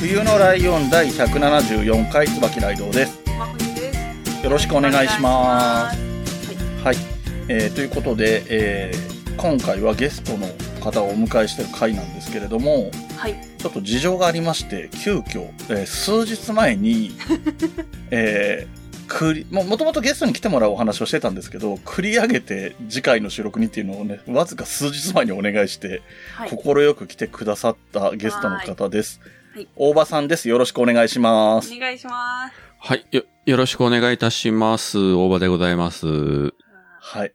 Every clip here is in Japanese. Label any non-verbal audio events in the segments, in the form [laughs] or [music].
冬のライオン第174回椿ライドウです。よろしくお願いします。す。はい。えー、ということで、えー今回はゲストの方をお迎えしている回なんですけれども、はい。ちょっと事情がありまして、急遽、えー数日前に、[laughs] えー、繰り、も、もともとゲストに来てもらうお話をしてたんですけど、繰り上げて次回の収録にっていうのをね、わずか数日前にお願いして、はい。快く来てくださったゲストの方です。大場さんです。よろしくお願いします。お願いします。はい。よ、よろしくお願いいたします。大場でございます。はい。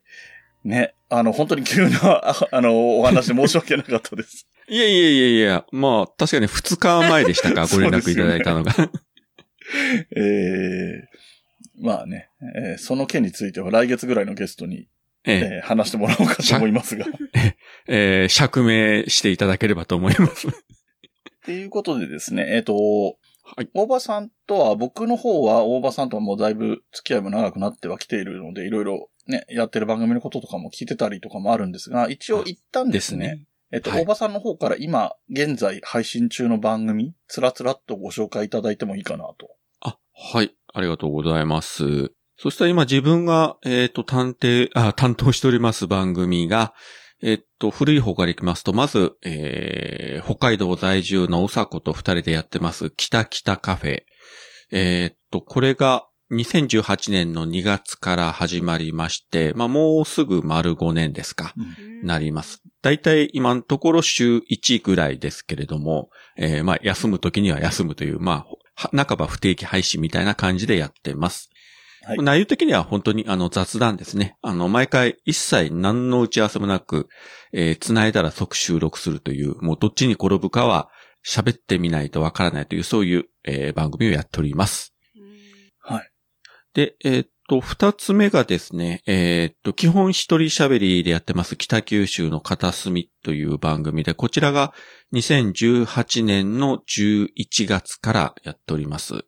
ね、あの、本当に急な、あ [laughs] あの、お話申し訳なかったです。[laughs] いやいやいやいや、まあ、確かに2日前でしたか、[laughs] ご連絡いただいたのが。えー、まあね、えーその件については来月ぐらいのゲストに、えええー話してもらおうかと思いますが。えー釈明していただければと思います。っていうことでですね、えっ、と、はい。大場さんとは、僕の方は大場さんとはもうだいぶ付き合いも長くなってはきているので、いろいろね、やってる番組のこととかも聞いてたりとかもあるんですが、一応一旦でね、ですすね。えっと、はい大場さんの方から今、現在配信中の番組、つらつらっとご紹介いただいてもいいかなと。あ、はい。ありがとうございます。そしたら今自分が、えっ、と、探偵、あ、担当しております番組が、えっ、と、古い方からいきますと、まず、えー、北海道在住のおさこと二人でやってます、北北カフェ。えっ、と、これが2018年の2月から始まりまして、まあ、もうすぐ丸5年ですか。なります。だいたい今のところ週1ぐらいですけれども、えーまあ休む時には休むという、まあ、は半ば不定期配信みたいな感じでやってます。はい内容的には本当にあの雑談ですね。あの、毎回一切何の打ち合わせもなく、えー繋いだら即収録するという、もうどっちに転ぶかは喋ってみないとわからないという、そういう、えー番組をやっております。はい。で、えーっと、二つ目がですね、えーっと、基本一人喋りでやってます北九州の片隅という番組で、こちらが2018年の11月からやっております。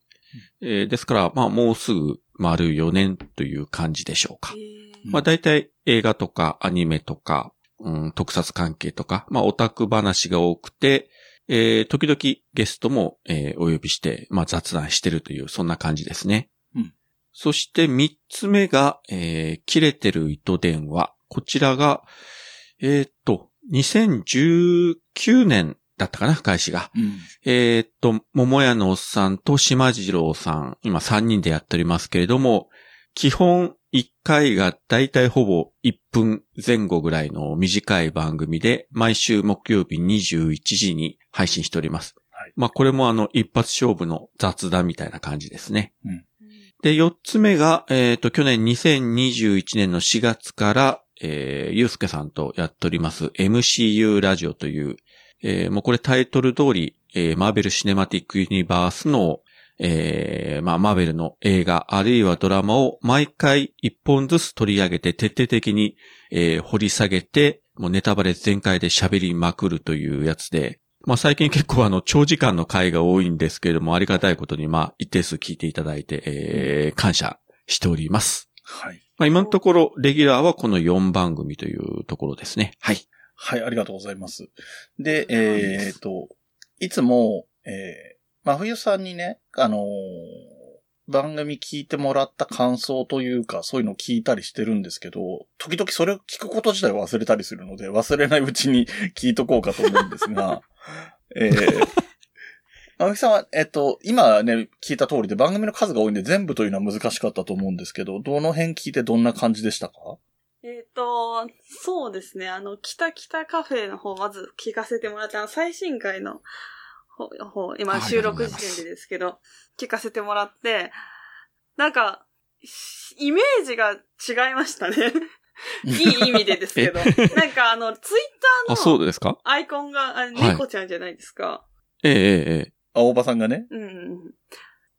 えーですから、まあもうすぐ丸4年という感じでしょうか。まあ大体映画とかアニメとか、うん、特撮関係とか、まあオタク話が多くて、えー時々ゲストも、えーお呼びして、まあ雑談してるという、そんな感じですね。うんそして三つ目が、えー切れてる糸電話。こちらが、えーっと、2019年だったかな、開始が。うん。えーっと、桃屋のおっさんと島次郎さん、今3人でやっておりますけれども、基本1回がだいたいほぼ1分前後ぐらいの短い番組で、毎週木曜日21時に配信しております。はいまあこれもあの一発勝負の雑談みたいな感じですね。うんで、4つ目が、えーっと、去年2021年の4月から、えー、ゆうすけさんとやっております MCU ラジオという、えーもうこれタイトル通り、えーマーベル・シネマティック・ユニバースの、えーまあ、マーベルの映画、あるいはドラマを毎回一本ずつ取り上げて徹底的に、えー掘り下げて、もうネタバレ全開で喋りまくるというやつで、まあ、最近結構あの、長時間の回が多いんですけれども、ありがたいことに、まあ、一定数聞いていただいて、えー感謝しております。はい。まあ、今のところ、レギュラーはこの4番組というところですね。はい。はい、ありがとうございます。で、えっ、と、いつも、えー、真冬さんにね、あのー番組聞いてもらった感想というか、そういうのを聞いたりしてるんですけど、時々それを聞くこと自体忘れたりするので、忘れないうちに [laughs] 聞いとこうかと思うんですが、[laughs] えー、青木さんは、えっと、今ね、聞いた通りで番組の数が多いんで全部というのは難しかったと思うんですけど、どの辺聞いてどんな感じでしたか？えっ、と、そうですね。あの、北北カフェの方、まず聞かせてもらった、あの最新回の方、方今はい収録時点でですけど、聞かせてもらって、なんか、イメージが違いましたね。[laughs] いい意味でですけど。なんかあの、ツイッタあ、そーのうですか？アイコンが、あ猫ちゃんじゃないですか。ええええええ。あ、大場さんがね？うん。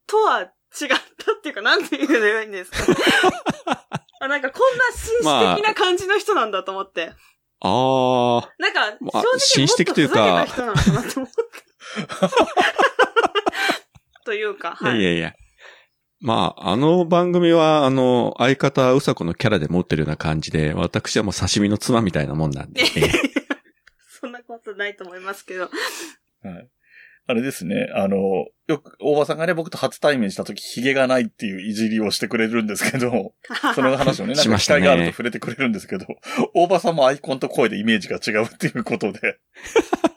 とは違ったっていうか、なんて言えばいいんですか？[laughs] あなんかこんな紳士的な感じの人なんだと思って。ああ、なんか、まあ正直紳士的というか人なのかなと思って。というか、はい。いやいやいや。まあ、あの番組は、あの、相方うさこのキャラで持ってるような感じで、私はもう刺身の妻みたいなもんなんで。え [laughs] えそんなことないと思いますけど。はい。あれですね。あの、よく、大場さんがね、僕と初対面した時、髭がないっていういじりをしてくれるんですけど、[laughs] その話をね、なんか機しましたね会があると触れてくれるんですけど、大場さんもアイコンと声でイメージが違うっていうことで、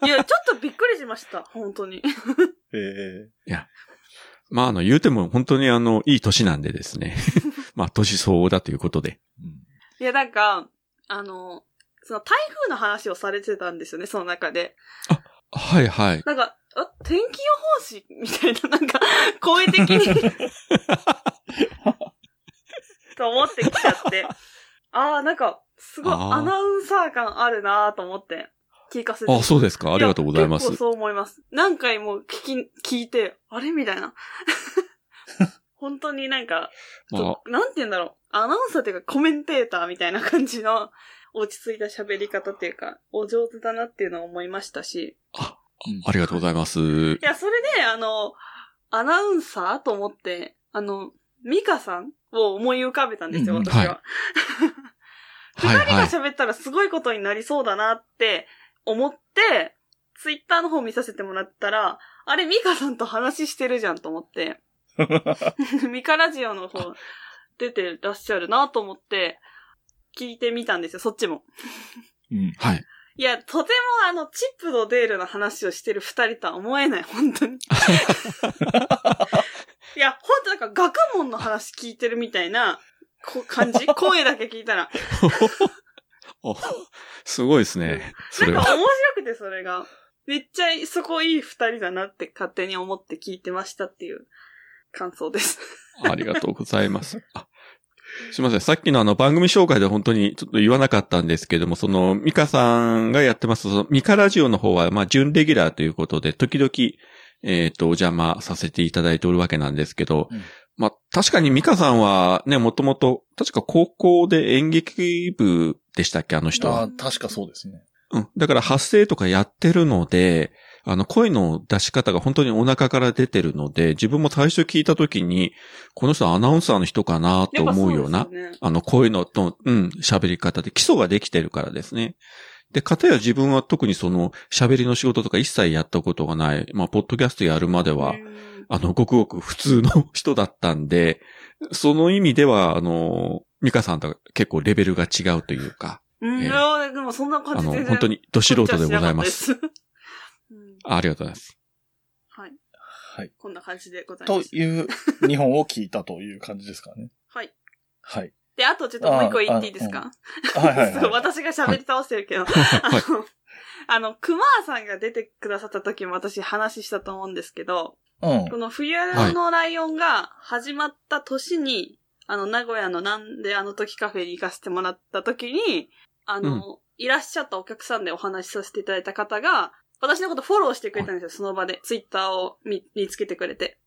いや、ちょっとびっくりしました。本当に。えーまあ、あの、言うても本当にあの、いい年なんでですね。[laughs] まあ、年相応だということで。うんいや、なんか、あの、その台風の話をされてたんですよね、その中で。はいはい。なんか、あ、天気予報士みたいな、なんか、声的に。[laughs] と思ってきちゃって。ああ、なんか、すごいアナウンサー感あるなーと思って、聞かせて。あ、そうですか？ありがとうございますや結構。そう思います。何回も聞き、聞いて、あれ？みたいな。[laughs] 本当になんか、まあ、なんて言うんだろう。アナウンサーっていうかコメンテーターみたいな感じの落ち着いた喋り方っていうか、お上手だなっていうのを思いましたし。あうんありがとうございます。いや、それで、あの、アナウンサーと思って、あの、ミカさんを思い浮かべたんですよ、うんうん私は。はい二人がはいはい。喋ったらすごいことになりそうだなって思って、ツイッターの方見させてもらったら、あれ、ミカさんと話してるじゃんと思って、[laughs] ミカラジオの方出てらっしゃるなと思って、聞いてみたんですよ、そっちも。うんはい。いや、とてもあの、チップとデールの話をしてる二人とは思えない、本当に。[laughs] いや、本当なんか学問の話聞いてるみたいな、こ感じ？声だけ聞いたら。[laughs] おすごいですね。なんか面白くて、それが。めっちゃそこいい二人だなって勝手に思って聞いてましたっていう感想です。ありがとうございます。あすいません。さっきのあの番組紹介で本当にちょっと言わなかったんですけども、そのミカさんがやってます、そのミカラジオの方は、まあ、準レギュラーということで、時々、えっ、と、お邪魔させていただいておるわけなんですけど、うんまあ、確かにミカさんはね、もともと、確か高校で演劇部でしたっけ、あの人は。あ確かそうですね。うん。だから発声とかやってるので、あの、声の出し方が本当にお腹から出てるので、自分も最初聞いた時に、この人アナウンサーの人かなと思うような、うね。あの、声のと、うん、喋り方で基礎ができてるからですね。で、かたや自分は特にその、喋りの仕事とか一切やったことがない、まあ、ポッドキャストやるまでは、うん。あの、ごくごく普通の人だったんで、その意味では、あの、ミカさんとは結構レベルが違うというか、うん、ええ。いやでもそんな感あの、じ全然本当にど素人でございます。あありがとうございます。はい。はい。こんな感じでございます。という日本を聞いたという感じですかね。はい。はい。で、あとちょっともう一個言っていいですか？はいはい [laughs] そうは私が喋り倒してるけど。はいあの、[laughs] あの、熊さんが出てくださった時も私話したと思うんですけど、い。うんこ。の冬のライオンが始まった年に、あの、名古屋のなんであの時カフェに行かせてもらった時に、あの、いらっしゃったお客さんでお話しさせていただいた方が、私のことフォローしてくれたんですよ、その場で。ツイッターを見見つけてくれて。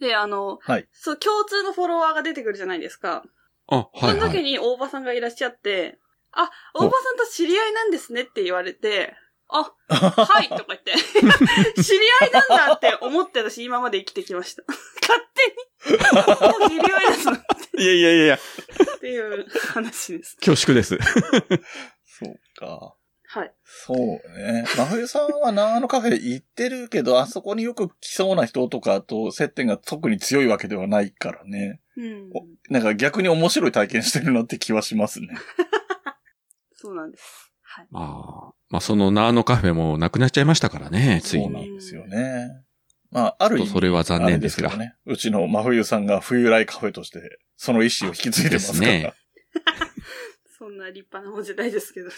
で、あの、はい。そう、共通のフォロワーが出てくるじゃないですか。あ、はいそのはい。時に大場さんがいらっしゃって、あ、大場さんと知り合いなんですねって言われて、あ、[laughs] はいとか言って、[laughs] 知り合いなんだって思って私今まで生きてきました。[laughs] 勝手に、もう知り合いですいやいやいやいや、っていう話です。恐縮です。そうか。はい。そうね。真冬さんは長野カフェ行ってるけど、あそこによく来そうな人とかと接点が特に強いわけではないからね。うん。おなんか逆に面白い体験してるなって気はしますね。そうなんです。はい。まあ、まあそのナーノカフェもなくなっちゃいましたからね、ついそうなに。んですよね。まあ、ある意味。それは残念ですがね。うちの真冬さんが冬来カフェとして、その意思を引き継いでますから。ですね [laughs] そんな立派なお時代ですけど、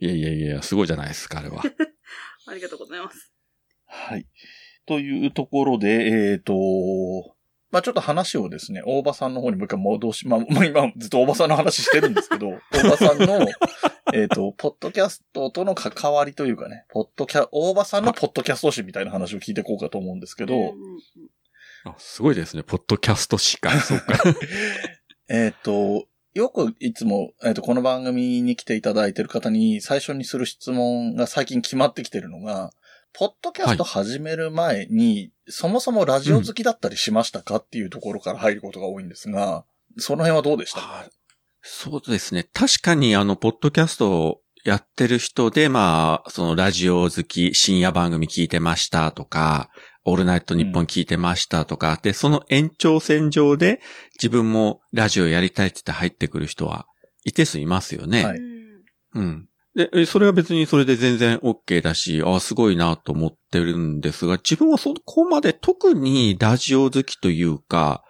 いやいやいや、すごいじゃないですか、あれは。[laughs] ありがとうございます。はい。というところで、えっ、と、まあちょっと話をですね、大場さんの方にもう一回戻し、まあ、まあ今ずっと大場さんの話してるんですけど、[laughs] 大場さんの、えっと、ポッドキャストとの関わりというかね、ポッドキャ、大場さんのポッドキャスト誌みたいな話を聞いていこうかと思うんですけど、[laughs] あすごいですね。ポッドキャストしか。そうか。えっと、よくいつも、えっ、と、この番組に来ていただいている方に最初にする質問が最近決まってきてるのが、ポッドキャスト始める前に、そもそもラジオ好きだったりしましたかっていうところから入ることが多いんですが、その辺はどうでした？かあそうですね。確かにあの、ポッドキャストをやってる人で、まあ、そのラジオ好き、深夜番組聞いてましたとか、オールナイト日本聞いてましたとか、で、その延長線上で自分もラジオやりたいって言って入ってくる人は一定数いますよね。はいうんうん。で、えそれは別にそれで全然 OK だし、あすごいなと思ってるんですが、自分はそこまで特にラジオ好きというか、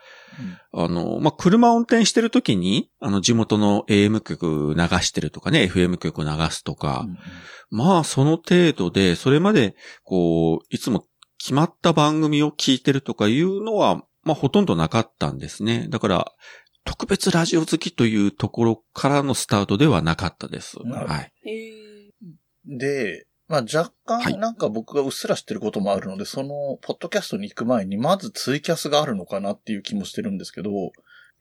あの、まあ、車運転してる時に、あの、地元の AM 曲流してるとかね、FM 曲流すとか、うんまあ、その程度で、それまで、こう、いつも決まった番組を聞いてるとかいうのは、まあ、ほとんどなかったんですね。だから、特別ラジオ好きというところからのスタートではなかったです。なるほどはい。で、まあ若はい干なんか僕がうっすら知ってることもあるので、その、ポッドキャストに行く前に、まずツイキャスがあるのかなっていう気もしてるんですけど、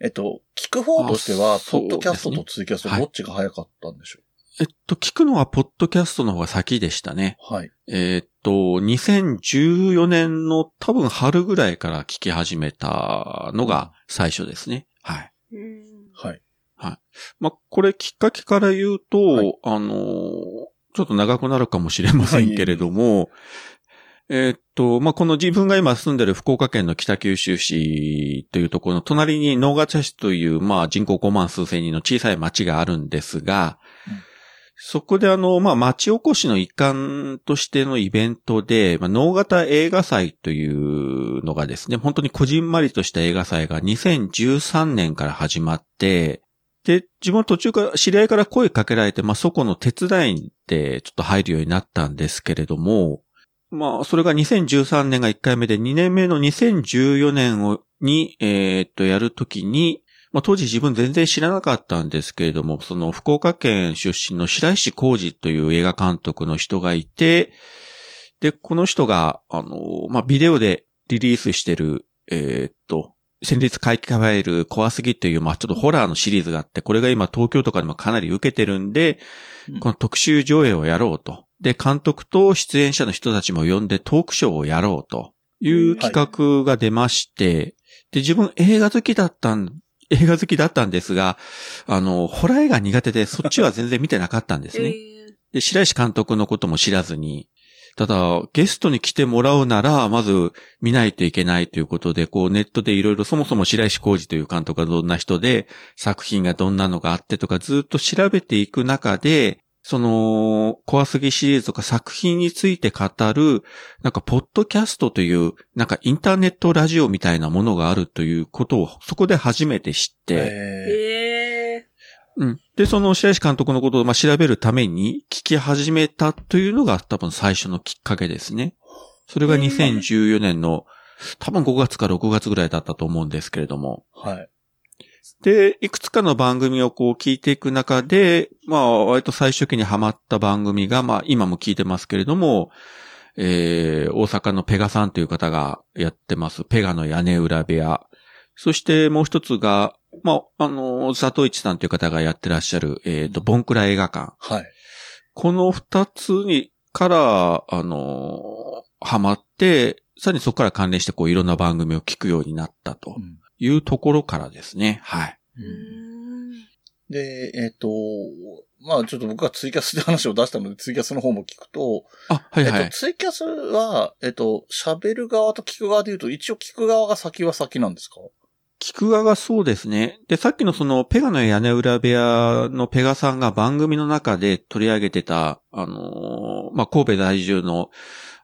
えっと、聞く方としては、ポッドキャストとツイキャストはいどっちが早かったんでしょえっと、聞くのは、ポッドキャストの方が先でしたね。うはい。えーっと、2014年の多分春ぐらいから聞き始めたのが最初ですね。はい。うんはい。まあ、これきっかけから言うと、はいあのーちょっと長くなるかもしれませんけれども、えーっと、まあ、この自分が今住んでる福岡県の北九州市というところの隣に能形市という、まあ、人口5万数千人の小さい町があるんですが、うんそこであの、まあ、町おこしの一環としてのイベントで、まあ、能形映画祭というのがですね、本当にこじんまりとした映画祭が2013年から始まって、で、自分途中から、知り合いから声かけられて、まあ、そこの手伝いでちょっと入るようになったんですけれども、まあ、それが2013年が1回目で、2年目の2014年をに、えーっと、やるときに、まあ、当時自分全然知らなかったんですけれども、その福岡県出身の白石浩二という映画監督の人がいて、で、この人が、あの、まあ、ビデオでリリースしてる、えーっと、先日書き換える怖すぎという、まあ、ちょっとホラーのシリーズがあって、これが今東京とかでもかなり受けてるんでうん、この特集上映をやろうと。で、監督と出演者の人たちも呼んでトークショーをやろうという企画が出まして、で、自分映画好きだったん、映画好きだったんですが、あの、ホラー映画苦手でそっちは全然見てなかったんですね。で、白石監督のことも知らずに、ただ、ゲストに来てもらうなら、まず見ないといけないということで、こうネットでいろいろそもそも白石浩二という監督がどんな人で、作品がどんなのがあってとかずっと調べていく中で、その、怖すぎシリーズとか作品について語る、なんか、ポッドキャストという、なんか、インターネットラジオみたいなものがあるということを、そこで初めて知って、えへえうん。で、その白石監督のことをまあ調べるために聞き始めたというのが多分最初のきっかけですね。それがへー2014年の多分5月か6月ぐらいだったと思うんですけれども。ーはい。で、いくつかの番組をこう聞いていく中で、まあ割と最初期にハマった番組が、まあ今も聞いてますけれども、えー、大阪のペガさんという方がやってます、ペガの屋根裏部屋。そしてもう一つが、まあ、あの、佐藤一さんという方がやってらっしゃる、えっ、と、ボンクラ映画館。はい。この二つに、から、あの、ハマって、さらにそこから関連してこういろんな番組を聞くようになったとうんいうところからですね。はい。で、えっ、と、まあちょっと僕がツイキャスで話を出したので、ツイキャスの方も聞くと、あ、はいはい。えっと、ツイキャスは、えっと、喋る側と聞く側で言うと、一応聞く側が先は先なんですか？聞く側がそうですね。で、さっきのその、ペガの屋根裏部屋のペガさんが番組の中で取り上げてた、あのーまあ、神戸在住の、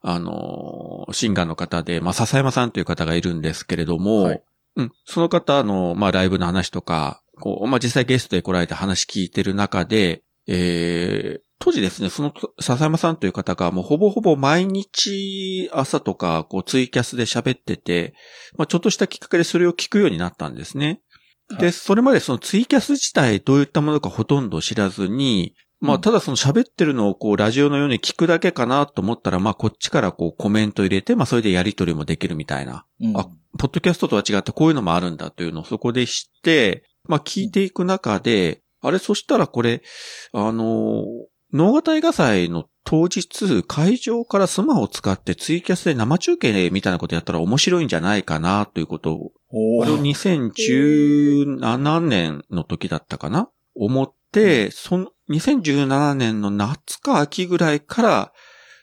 あのーシンガーの方で、まあ、笹山さんという方がいるんですけれども、はいうん、その方の、まあ、ライブの話とか、こう、まあ、実際ゲストで来られて話聞いてる中で、えー当時ですね、その笹山さんという方がもうほぼほぼ毎日朝とかこうツイキャスで喋ってて、まあちょっとしたきっかけでそれを聞くようになったんですね。で、はいそれまでそのツイキャス自体どういったものかほとんど知らずに、まあうん。ただその喋ってるのをこうラジオのように聞くだけかなと思ったら、まあこっちからこうコメント入れて、まあそれでやり取りもできるみたいな。うん。あポッドキャストとは違ってこういうのもあるんだというのをそこで知って、まあ聞いていく中で、あれ、そしたらこれ、あの、脳型映画祭の当日、会場からスマホを使ってツイキャスで生中継みたいなことやったら面白いんじゃないかなということを、おこれをー2017年の時だったかな？思って、その、2017年の夏か秋ぐらいから、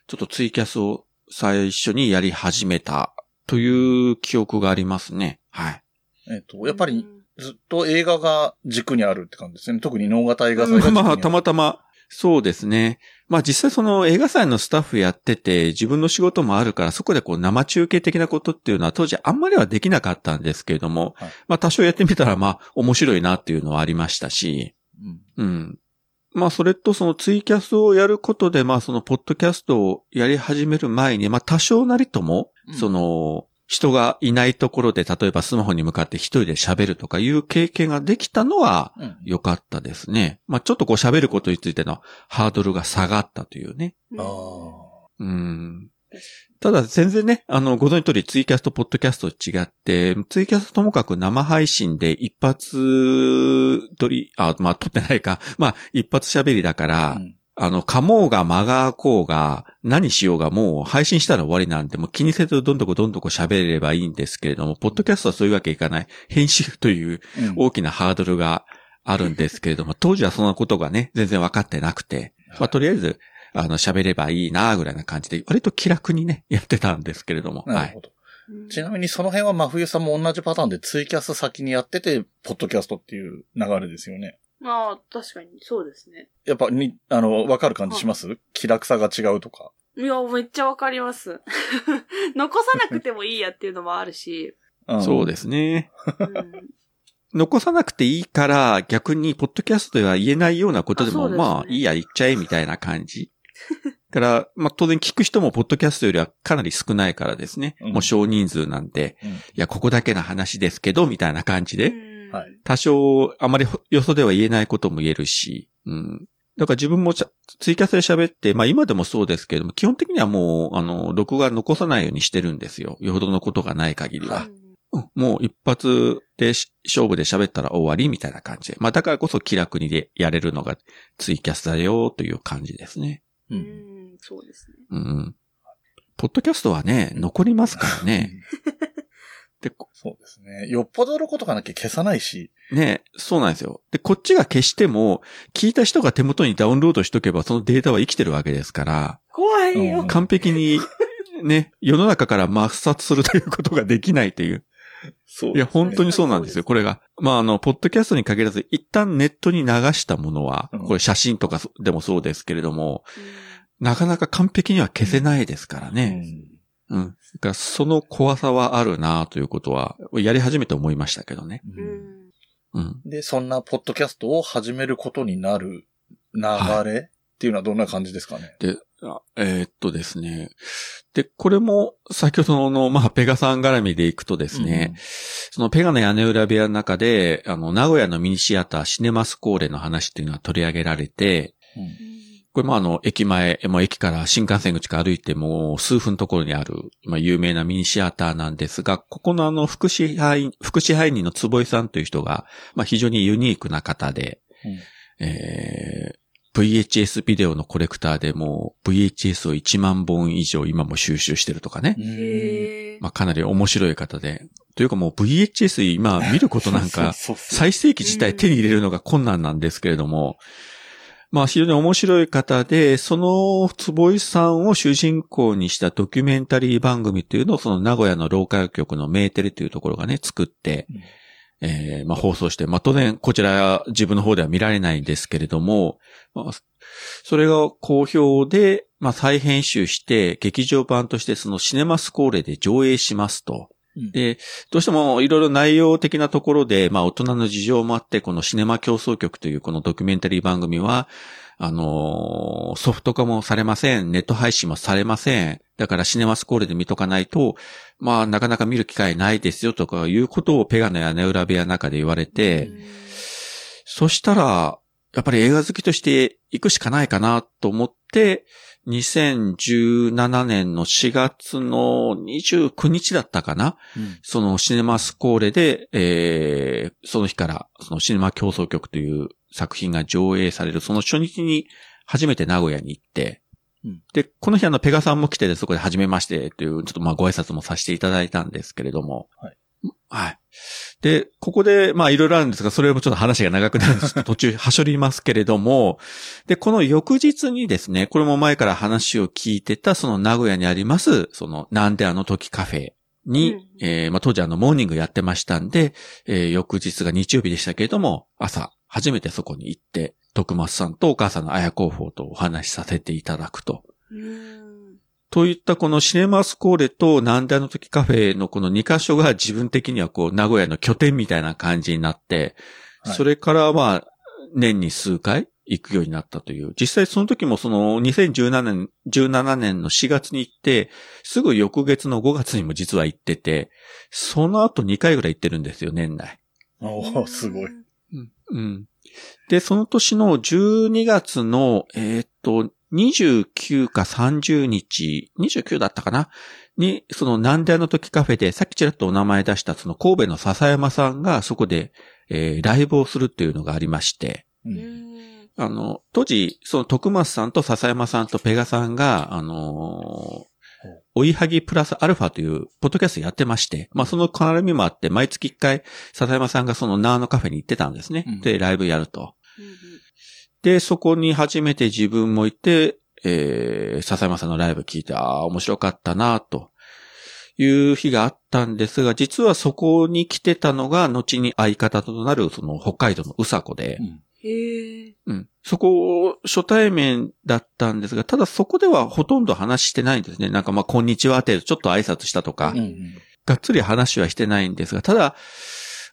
ちょっとツイキャスを最初にやり始めたという記憶がありますね。はい。えっと、やっぱりずっと映画が軸にあるって感じですね。特に脳型映画祭が。まあ、たまたま、そうですね。まあ実際その映画祭のスタッフやってて自分の仕事もあるからそこでこう生中継的なことっていうのは当時あんまりはできなかったんですけれども、はいまあ多少やってみたらまあ面白いなっていうのはありましたし、うんうん。まあそれとそのツイキャスをやることでまあそのポッドキャストをやり始める前にまあ多少なりとも、うんその人がいないところで例えばスマホに向かって一人で喋るとかいう経験ができたのはうん良かったですね。まあちょっとこう喋ることについてのハードルが下がったというね。うんあうん。ただ全然ね、あの、ご存知通りツイキャスとポッドキャスト違って、ツイキャスともかく生配信で一発撮り、あ、まあ撮ってないか。まあ一発喋りだから、あ。うんあの、かもうが間が空こうが、何しようがもう配信したら終わりなんで、もう気にせずどんどこどんどこ喋れればいいんですけれども、ポッドキャストはそういうわけいかない。編集といううん大きなハードルがあるんですけれども、当時はそんなことがね、全然分かってなくて、まあとりあえず、あの、喋ればいいな、ぐらいな感じで、割と気楽にね、[laughs] やってたんですけれども、はい。なるほど。ちなみにその辺は真冬さんも同じパターンでツイキャス先にやってて、ポッドキャストっていう流れですよね。ああ、確かに、そうですね。やっぱに、あの、わかる感じします？気楽さが違うとか。いや、めっちゃわかります。[laughs] 残さなくてもいいやっていうのもあるし。そうですね。うん残さなくていいから、逆に、ポッドキャストでは言えないようなことでも、ですねまあ、いいや、言っちゃえ、みたいな感じ。から、まあ、当然聞く人も、ポッドキャストよりはかなり少ないからですね。うんもう少人数なんで、うんいや、ここだけの話ですけど、みたいな感じで、多少、あまりよそでは言えないことも言えるし、うん。だから自分もちゃツイキャスで喋って、まあ今でもそうですけれども、基本的にはもう、あの、録画残さないようにしてるんですよ。よほどのことがない限りは。うんもう一発でし勝負で喋ったら終わりみたいな感じで。まあだからこそ気楽にでやれるのがツイキャスだよという感じですね。う。うんん、そうですね。うん。ポッドキャストはね、残りますからね。[laughs] で、こそうですね。よっぽどのことがなきゃ消さないし。ね、そうなんですよ。で、こっちが消しても、聞いた人が手元にダウンロードしとけば、そのデータは生きてるわけですから、怖いようん。完璧に、ね、世の中から抹殺するということができないという。そういや、本当にそうなんですよ、これが。まあ、あの、ポッドキャストに限らず、一旦ネットに流したものはうん、これ写真とかでもそうですけれども、なかなか完璧には消せないですからうね。んうん。だその怖さはあるなということは、やり始めて思いましたけどね。ううんん。うん。で、そんなポッドキャストを始めることになる流れっていうのはどんな感じですかね？で、あえーっとですね。で、これも、先ほどの、まあ、ペガさん絡みでいくとですね、そのペガの屋根裏部屋の中で、あの、名古屋のミニシアターシネマスコーレの話っていうのは取り上げられて、うん。これもあの、駅前、もう駅から新幹線口から歩いてもう数分のところにある、まあ、有名なミニシアターなんですが、ここのあの、副支配、副支配人の坪井さんという人が、まあ、非常にユニークな方で、えー VHS ビデオのコレクターでもう VHS を1万本以上今も収集してるとかね。まあ、かなり面白い方で。というかもう VHS 今見ることなんか、[laughs] 最盛期自体手に入れるのが困難なんですけれども、まあ非常に面白い方で、その坪井さんを主人公にしたドキュメンタリー番組っていうのをその名古屋のローカル局のメーテレというところがね、作って、うんえーまあ放送して、まあ当然こちら自分の方では見られないんですけれども、まあ、それが好評で、まあ再編集して劇場版としてそのシネマスコーレで上映しますと。うんで、どうしてもいろいろ内容的なところで、まあ大人の事情もあって、このシネマ競争局というこのドキュメンタリー番組は、あのーソフト化もされません。ネット配信もされません。だからシネマスコールで見とかないと、まあ、なかなか見る機会ないですよとかいうことをペガの屋根裏部屋の中で言われて、そしたら、やっぱり映画好きとして行くしかないかなと思って、2017年の4月の29日だったかなうんそのシネマスコーレで、えー、その日から、そのシネマ競争局という作品が上映される、その初日に初めて名古屋に行って、うん。で、この日あの、ペガさんも来てで、そこで初めましてという、ちょっとまあご挨拶もさせていただいたんですけれども、はい。はい。で、ここで、まあいろいろあるんですが、それもちょっと話が長くなるんです。途中、はしょりますけれども、で、この翌日にですね、これも前から話を聞いてた、その名古屋にあります、その、なんであの時カフェに、うん。えーまあ当時あの、モーニングやってましたんで、えー翌日が日曜日でしたけれども、朝、初めてそこに行って、徳松さんとお母さんの綾候補とお話しさせていただくと。うんといったこのシネマスコーレとなんであの時カフェのこの2カ所が自分的にはこう名古屋の拠点みたいな感じになって、はいそれからまあ年に数回行くようになったという。実際その時もその2017年、17年の4月に行って、すぐ翌月の5月にも実は行ってて、その後2回ぐらい行ってるんですよ、年内。おーすごい。。うん。で、その年の12月の、えーっと、29か30日、29だったかな？に、そのなんであの時カフェで、さっきちらっとお名前出したその神戸の笹山さんがそこで、えーライブをするっていうのがありまして、あの、当時、その徳松さんと笹山さんとペガさんが、あのー追いはぎプラスアルファというポッドキャストやってまして、まあその絡みもあって、毎月一回、笹山さんがそのナーのカフェに行ってたんですね。うんで、ライブやると。うんで、そこに初めて自分も行って、えー、笹山さんのライブ聞いて、ああ、面白かったな、という日があったんですが、実はそこに来てたのが、後に相方となる、その北海道のうさこで、うんへえ。うん。そこ、初対面だったんですが、ただそこではほとんど話してないんですね。なんかまあ、こんにちはって、ちょっと挨拶したとか、うんうんがっつり話はしてないんですが、ただ、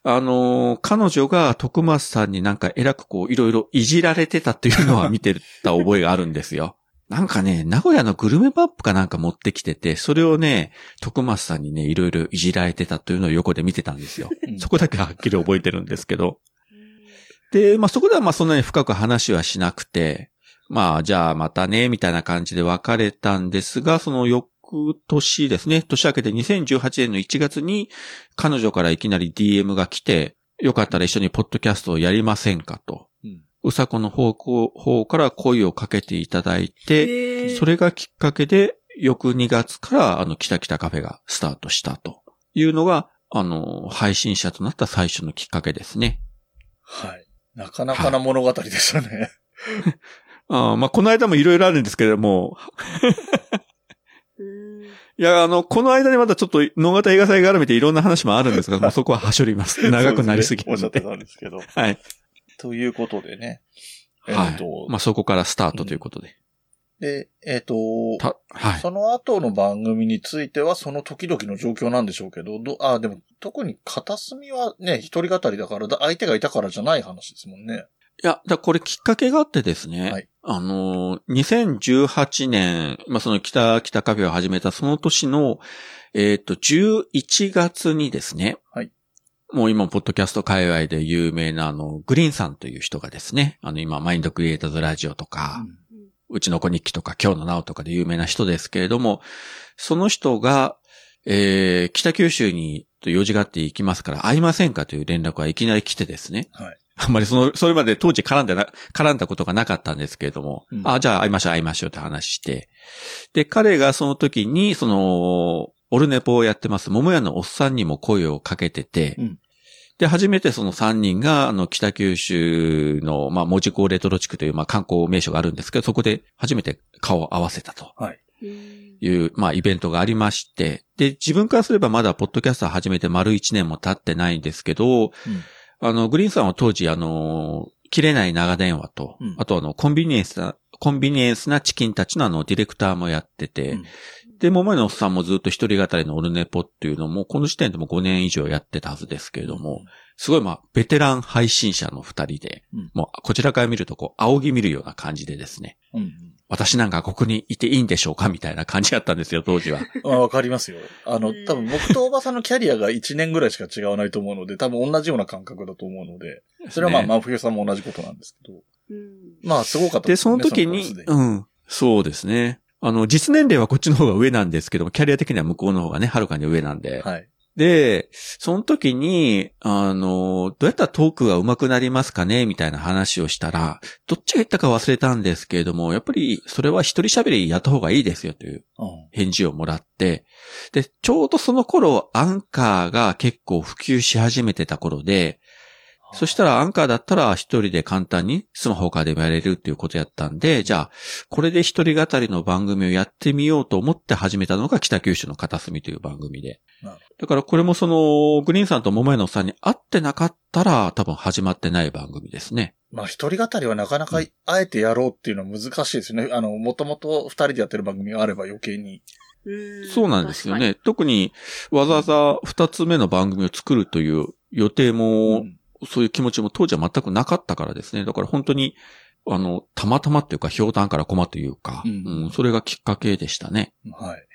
あのー彼女が徳松さんになんか偉くこう、いろいろいじられてたっていうのは見てた覚えがあるんですよ。[laughs] なんかね、名古屋のグルメマップかなんか持ってきてて、それをね、徳松さんにね、いろいろいじられてたというのを横で見てたんですよ。うんそこだけはっきり覚えてるんですけど。で、まあそこではまあそんなに深く話はしなくて、まあじゃあまたね、みたいな感じで別れたんですが、その翌年ですね、年明けて2018年の1月に彼女からいきなり DM が来て、よかったら一緒にポッドキャストをやりませんかと。うさこの方向方から声をかけていただいて。それがきっかけで、翌2月から、あの、北北カフェがスタートしたというのが、あの、配信者となった最初のきっかけですね。はい。なかなかな物語でしたね。[laughs] あーまあ、この間もいろいろあるんですけれども、[laughs] うんいや、あの、この間にまだちょっと、野方映画祭があるみたいいろんな話もあるんですが、[laughs] もうそこははしょります。長くなりすぎるので。そうですねおっしゃってたんですけど。はい。ということでね。えっ、はい。と、まあ、そこからスタートということで。で、えっ、と、た、はい。その後の番組については、その時々の状況なんでしょうけど、どあ、でも、特に片隅はね、一人語りだから、だ相手がいたからじゃない話ですもんね。いや、だこれきっかけがあってですね。はいあのー、2018年、まあ、その北、北カフェを始めたその年の、えっ、と、11月にですね。はい。もう今、ポッドキャスト界隈で有名なあの、グリーンさんという人がですね、あの今、マインドクリエイターズラジオとか、うちの子日記とか、今日のなおとかで有名な人ですけれども、その人が、えー、北九州に用事があって行きますから会いませんかという連絡がいきなり来てですね。はい。あんまりその、それまで当時絡んでな、絡んだことがなかったんですけれども、うんあ、じゃあ会いましょう会いましょうって話して、で、彼がその時に、その、オルネポをやってます、桃屋のおっさんにも声をかけてて、うんで、初めてその3人が、あの、北九州の、まあ、門司港レトロ地区という、まあ、観光名所があるんですけど、そこで初めて顔を合わせたとはい。うん。いう、まあ、イベントがありまして、で、自分からすればまだ、ポッドキャスター始めて丸1年も経ってないんですけど、うん。あの、グリーンさんは当時、あの、切れない長電話と、うん。あとあの、コンビニエンスな、コンビニエンスなチキンたちのあの、ディレクターもやってて、うんで、桃井のおっさんもずっと一人語りのオルネポっていうのも、この時点でも5年以上やってたはずですけれども、すごいまあ、ベテラン配信者の二人で、うんもうこちらから見るとこう、仰ぎ見るような感じでですね、うんうん。私なんかここにいていいんでしょうかみたいな感じだったんですよ、当時は。ま [laughs] あ、わかりますよ。あのうん、多分僕とおばさんのキャリアが1年ぐらいしか違わないと思うので、多分同じような感覚だと思うので、それはまあ、ね真冬さんも同じことなんですけど、うん。まあ、すごかったで、そですよね。の時にうん、そうですね。あの、実年齢はこっちの方が上なんですけども、キャリア的には向こうの方がね、はるかに上なんで。はい。で、その時に、あの、どうやったらトークが上手くなりますかね？みたいな話をしたら、どっちが言ったか忘れたんですけれども、やっぱりそれは一人喋りやった方がいいですよといううん。返事をもらって、で、ちょうどその頃、アンカーが結構普及し始めてた頃で、そしたらアンカーだったら一人で簡単にスマホからでもやれるっていうことやったんで、じゃあ、これで一人語りの番組をやってみようと思って始めたのが北九州の片隅という番組で。だからこれもその、グリーンさんと桃屋のさんに会ってなかったら多分始まってない番組ですね。まあ、一人語りはなかなか、あえてやろうっていうのは難しいですね。あの、もともと二人でやってる番組があれば余計に。うんそうなんですよ。ね。特にわざわざ二つ目の番組を作るという予定も、うんそういう気持ちも当時は全くなかったからですね。だから本当に、あの、たまたまっていうか、氷炭からコマというか、うんうんそれがきっかけでしたね。はい。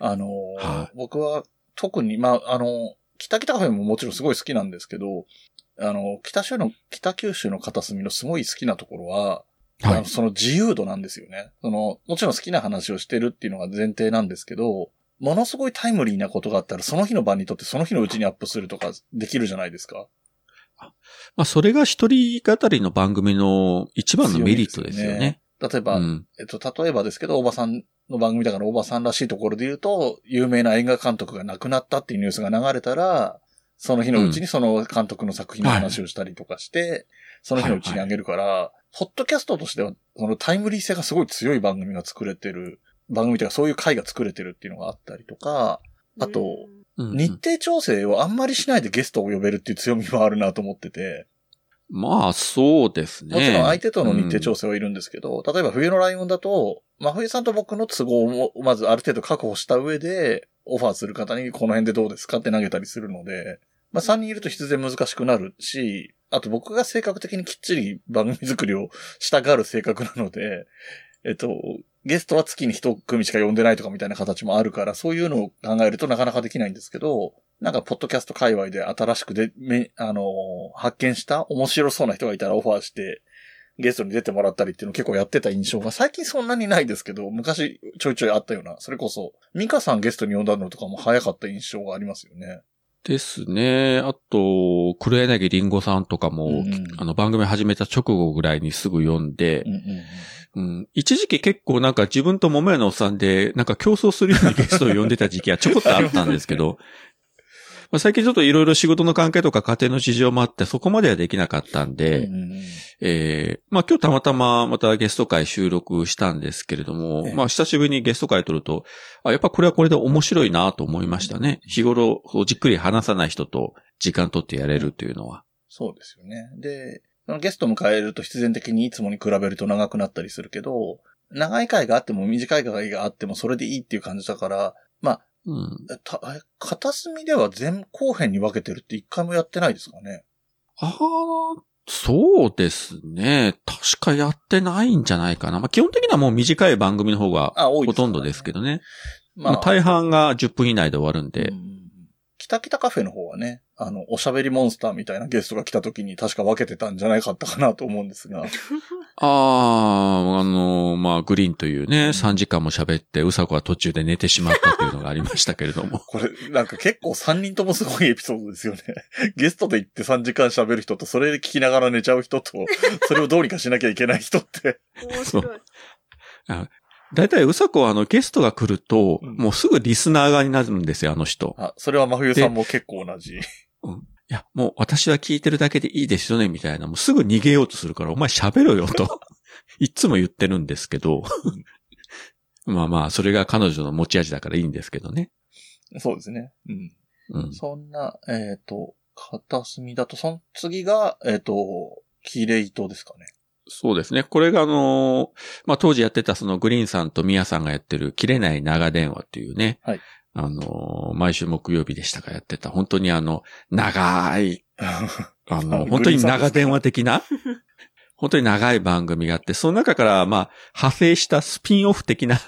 あのーは僕は特に、まあ、あの、北北カフェももちろんすごい好きなんですけど、あの、北州の、北九州の片隅のすごい好きなところは、あのその自由度なんですよね。その、もちろん好きな話をしてるっていうのが前提なんですけど、ものすごいタイムリーなことがあったら、その日の晩にとってその日のうちにアップするとかできるじゃないですか。まあ、それが一人語りの番組の一番のメリットですよね。例えば、うん。えっと、例えばですけど、おばさんの番組だからおばさんらしいところで言うと、有名な映画監督が亡くなったっていうニュースが流れたら、その日のうちにその監督の作品の話をしたりとかして、その日のうちにあげるから、ポッドキャストとしては、そのタイムリー性がすごい強い番組が作れてる、番組というかそういう回が作れてるっていうのがあったりとか、あとうん日程調整をあんまりしないでゲストを呼べるっていう強みもあるなと思ってて、まあ、そうですね。もちろん相手との日程調整はいるんですけど、例えば冬のライオンだと、真冬さんと僕の都合もまずある程度確保した上で、オファーする方にこの辺でどうですかって投げたりするので、まあ3人いると必然難しくなるし、あと僕が性格的にきっちり番組作りをしたがる性格なので、えっと、ゲストは月に一組しか呼んでないとかみたいな形もあるから、そういうのを考えるとなかなかできないんですけど、なんか、ポッドキャスト界隈で新しくで、め、あのー発見した面白そうな人がいたらオファーして、ゲストに出てもらったりっていうのを結構やってた印象が、最近そんなにないですけど、昔ちょいちょいあったような、それこそ、ミカさんゲストに呼んだのとかも早かった印象がありますよね。ですね。あと、黒柳りんごさんとかも、うんうんあの番組始めた直後ぐらいにすぐ読んでう、んうんうん。うん、一時期結構なんか自分と桃屋のおっさんで、なんか競争するようにゲストを呼んでた時期はちょこっとあったんですけど、[laughs] まあ最近ちょっといろいろ仕事の関係とか家庭の事情もあってそこまではできなかったんで、うんうんうんえーまあ今日たまたままたゲスト会収録したんですけれども、ええまあ久しぶりにゲスト会撮ると、あ、やっぱこれはこれで面白いなと思いましたね。日頃、こうじっくり話さない人と時間取ってやれるというのは。そうですよね。で、ゲスト迎えると必然的にいつもに比べると長くなったりするけど、長い回があっても短い回があってもそれでいいっていう感じだから、まあ、うん。片隅では前後編に分けてるって一回もやってないですかね？ああ、そうですね。確かやってないんじゃないかな。まあ基本的にはもう短い番組の方がほとんどですけどね。まあ、まあ大半が10分以内で終わるんで。うん北北カフェの方はね、あの、おしゃべりモンスターみたいなゲストが来た時に確か分けてたんじゃないかったかなと思うんですが。[laughs] ああ、あの、まあグリーンというね、3時間も喋って、うさこは途中で寝てしまったというのがありましたけれども。[laughs] これ、なんか結構3人ともすごいエピソードですよね。[laughs] ゲストで行って3時間喋る人と、それで聞きながら寝ちゃう人と、それをどうにかしなきゃいけない人って。面白い。だいたいうさこはあのゲストが来ると、うんもうすぐリスナー側になるんですよ、あの人。あ、それは真冬さんも結構同じ。いや、もう私は聞いてるだけでいいですよね、みたいな。もうすぐ逃げようとするから、お前喋ろよと。[laughs] いつも言ってるんですけど。[laughs] まあまあ、それが彼女の持ち味だからいいんですけどね。そうですね。うん。うん。そんな、えっ、と、片隅だと、その次が、えっ、と、キレイトですかね。そうですね。これがあのーまあ当時やってたそのグリーンさんとミヤさんがやってる切れない長電話っていうね。はい。あのー毎週木曜日でしたかやってた、本当にあの、長い [laughs] あの、あ本当に長電話的な、本当に長い番組があって、その中から、まあ、派生したスピンオフ的な、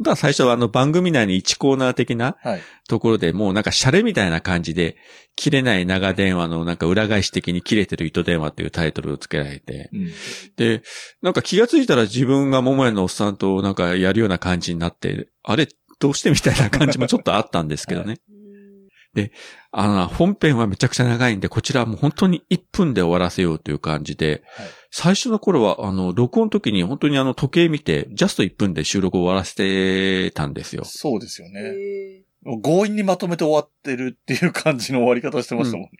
本当は最初はあの番組内に1コーナー的なはい。ところでもうなんかシャレみたいな感じで、切れない長電話のなんか裏返し的に切れてる糸電話というタイトルを付けられて、うん。で、なんか気がついたら自分が桃屋のおっさんとなんかやるような感じになって、あれ、どうしてみたいな感じもちょっとあったんですけどね。あの、本編はめちゃくちゃ長いんで、こちらはもう本当に1分で終わらせようという感じで、はい。最初の頃は、あの、録音の時に本当にあの、時計見て、ジャスト1分で収録を終わらせてたんですよ。そうですよね。強引にまとめて終わってるっていう感じの終わり方してましたもんね。